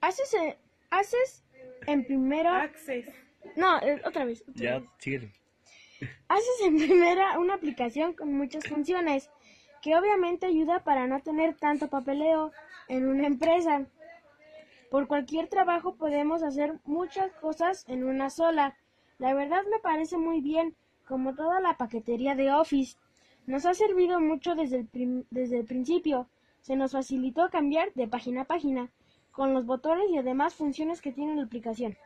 Haces, en- haces en primera... Access. No, eh, otra vez. otra Ya, vez. Haces en primera una aplicación con muchas funciones que obviamente ayuda para no tener tanto papeleo en una empresa. Por cualquier trabajo podemos hacer muchas cosas en una sola. La verdad me parece muy bien, como toda la paquetería de Office. Nos ha servido mucho desde el, prim- desde el principio. Se nos facilitó cambiar de página a página con los botones y además funciones que tiene la aplicación.